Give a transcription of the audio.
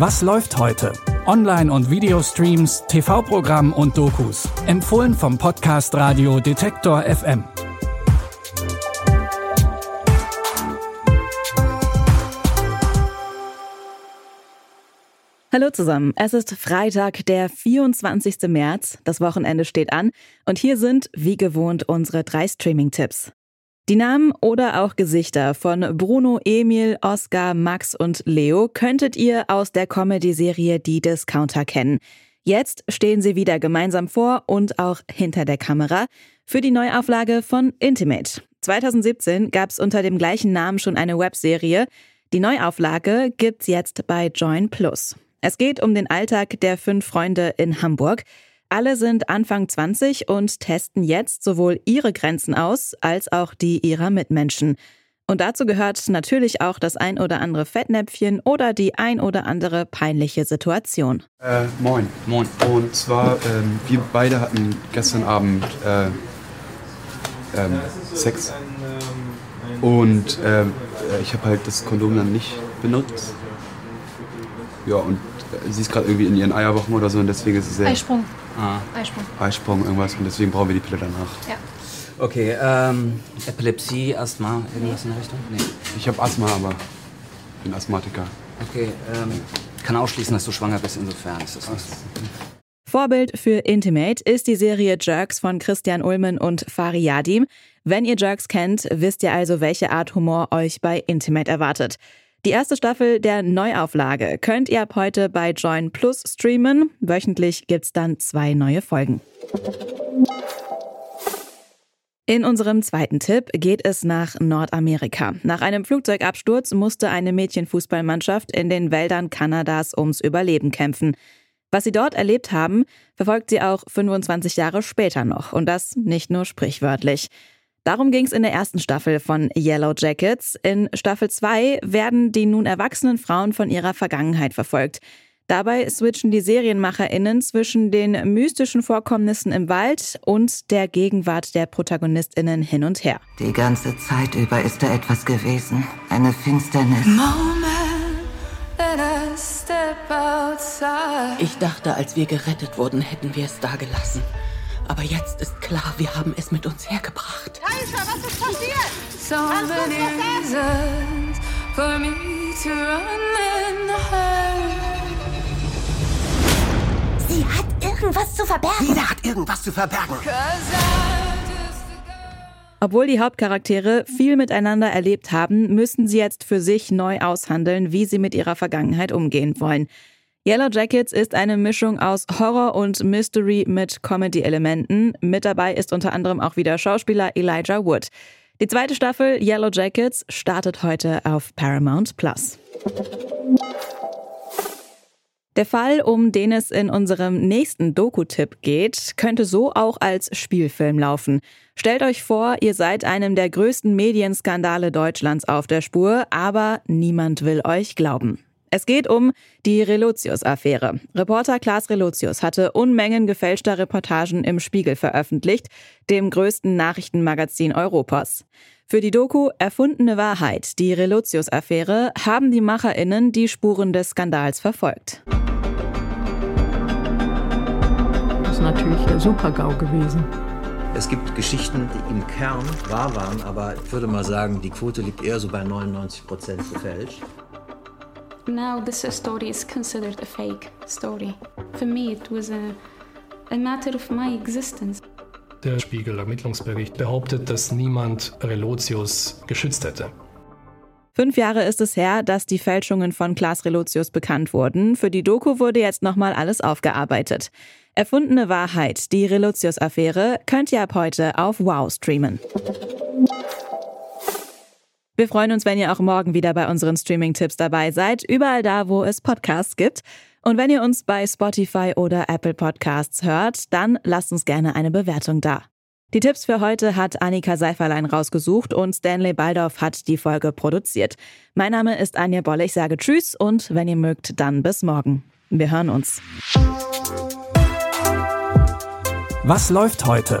Was läuft heute? Online- und Videostreams, TV-Programm und Dokus. Empfohlen vom Podcast Radio Detektor FM. Hallo zusammen, es ist Freitag, der 24. März. Das Wochenende steht an und hier sind, wie gewohnt, unsere drei Streaming-Tipps. Die Namen oder auch Gesichter von Bruno, Emil, Oskar, Max und Leo könntet ihr aus der Comedy-Serie Die Discounter kennen. Jetzt stehen sie wieder gemeinsam vor und auch hinter der Kamera für die Neuauflage von Intimate. 2017 gab es unter dem gleichen Namen schon eine Webserie. Die Neuauflage gibt's jetzt bei Join Plus. Es geht um den Alltag der fünf Freunde in Hamburg. Alle sind Anfang 20 und testen jetzt sowohl ihre Grenzen aus als auch die ihrer Mitmenschen. Und dazu gehört natürlich auch das ein oder andere Fettnäpfchen oder die ein oder andere peinliche Situation. Äh, moin. Moin. Und zwar, ähm, wir beide hatten gestern Abend äh, ähm, Sex. Und ähm, ich habe halt das Kondom dann nicht benutzt. Ja, und äh, sie ist gerade irgendwie in ihren Eierwochen oder so und deswegen ist es sehr... Eisprung. Ah. Eisprung. Eisprung, irgendwas und deswegen brauchen wir die Pille danach. Ja. Okay, ähm, Epilepsie, Asthma, irgendwas in der Richtung? Nee. Ich habe Asthma, aber bin Asthmatiker. Okay, ähm, kann ausschließen, dass du schwanger bist, insofern ist das nicht so. Vorbild für Intimate ist die Serie Jerks von Christian Ulmen und Fari Yadim. Wenn ihr Jerks kennt, wisst ihr also, welche Art Humor euch bei Intimate erwartet. Die erste Staffel der Neuauflage könnt ihr ab heute bei Join Plus streamen. Wöchentlich gibt's dann zwei neue Folgen. In unserem zweiten Tipp geht es nach Nordamerika. Nach einem Flugzeugabsturz musste eine Mädchenfußballmannschaft in den Wäldern Kanadas ums Überleben kämpfen. Was sie dort erlebt haben, verfolgt sie auch 25 Jahre später noch. Und das nicht nur sprichwörtlich. Darum ging es in der ersten Staffel von Yellow Jackets. In Staffel 2 werden die nun erwachsenen Frauen von ihrer Vergangenheit verfolgt. Dabei switchen die SerienmacherInnen zwischen den mystischen Vorkommnissen im Wald und der Gegenwart der ProtagonistInnen hin und her. Die ganze Zeit über ist da etwas gewesen. Eine Finsternis. Ich dachte, als wir gerettet wurden, hätten wir es da gelassen. Aber jetzt ist klar, wir haben es mit uns hergebracht. Aisha, was ist passiert? So Kannst many reasons for me to run and hide. Sie hat irgendwas zu verbergen. Jeder hat irgendwas zu verbergen. Obwohl die Hauptcharaktere viel miteinander erlebt haben, müssen sie jetzt für sich neu aushandeln, wie sie mit ihrer Vergangenheit umgehen wollen. Yellow Jackets ist eine Mischung aus Horror und Mystery mit Comedy-Elementen. Mit dabei ist unter anderem auch wieder Schauspieler Elijah Wood. Die zweite Staffel Yellow Jackets startet heute auf Paramount Plus. Der Fall, um den es in unserem nächsten Doku-Tipp geht, könnte so auch als Spielfilm laufen. Stellt euch vor, ihr seid einem der größten Medienskandale Deutschlands auf der Spur, aber niemand will euch glauben. Es geht um die Relotius-Affäre. Reporter Klaas Relotius hatte Unmengen gefälschter Reportagen im Spiegel veröffentlicht, dem größten Nachrichtenmagazin Europas. Für die Doku Erfundene Wahrheit, die Relotius-Affäre, haben die MacherInnen die Spuren des Skandals verfolgt. Das ist natürlich der Super-GAU gewesen. Es gibt Geschichten, die im Kern wahr waren, aber ich würde mal sagen, die Quote liegt eher so bei 99 Prozent gefälscht. Now this story is considered a fake story. For me it was a, a matter of my existence. Der Spiegel-Ermittlungsbericht behauptet, dass niemand Relotius geschützt hätte. Fünf Jahre ist es her, dass die Fälschungen von Klaas Relotius bekannt wurden. Für die Doku wurde jetzt nochmal alles aufgearbeitet. Erfundene Wahrheit, die Relotius-Affäre, könnt ihr ab heute auf Wow streamen. Wir freuen uns, wenn ihr auch morgen wieder bei unseren Streaming-Tipps dabei seid, überall da, wo es Podcasts gibt. Und wenn ihr uns bei Spotify oder Apple Podcasts hört, dann lasst uns gerne eine Bewertung da. Die Tipps für heute hat Annika Seiferlein rausgesucht und Stanley Baldorf hat die Folge produziert. Mein Name ist Anja Bolle, ich sage Tschüss und wenn ihr mögt, dann bis morgen. Wir hören uns. Was läuft heute?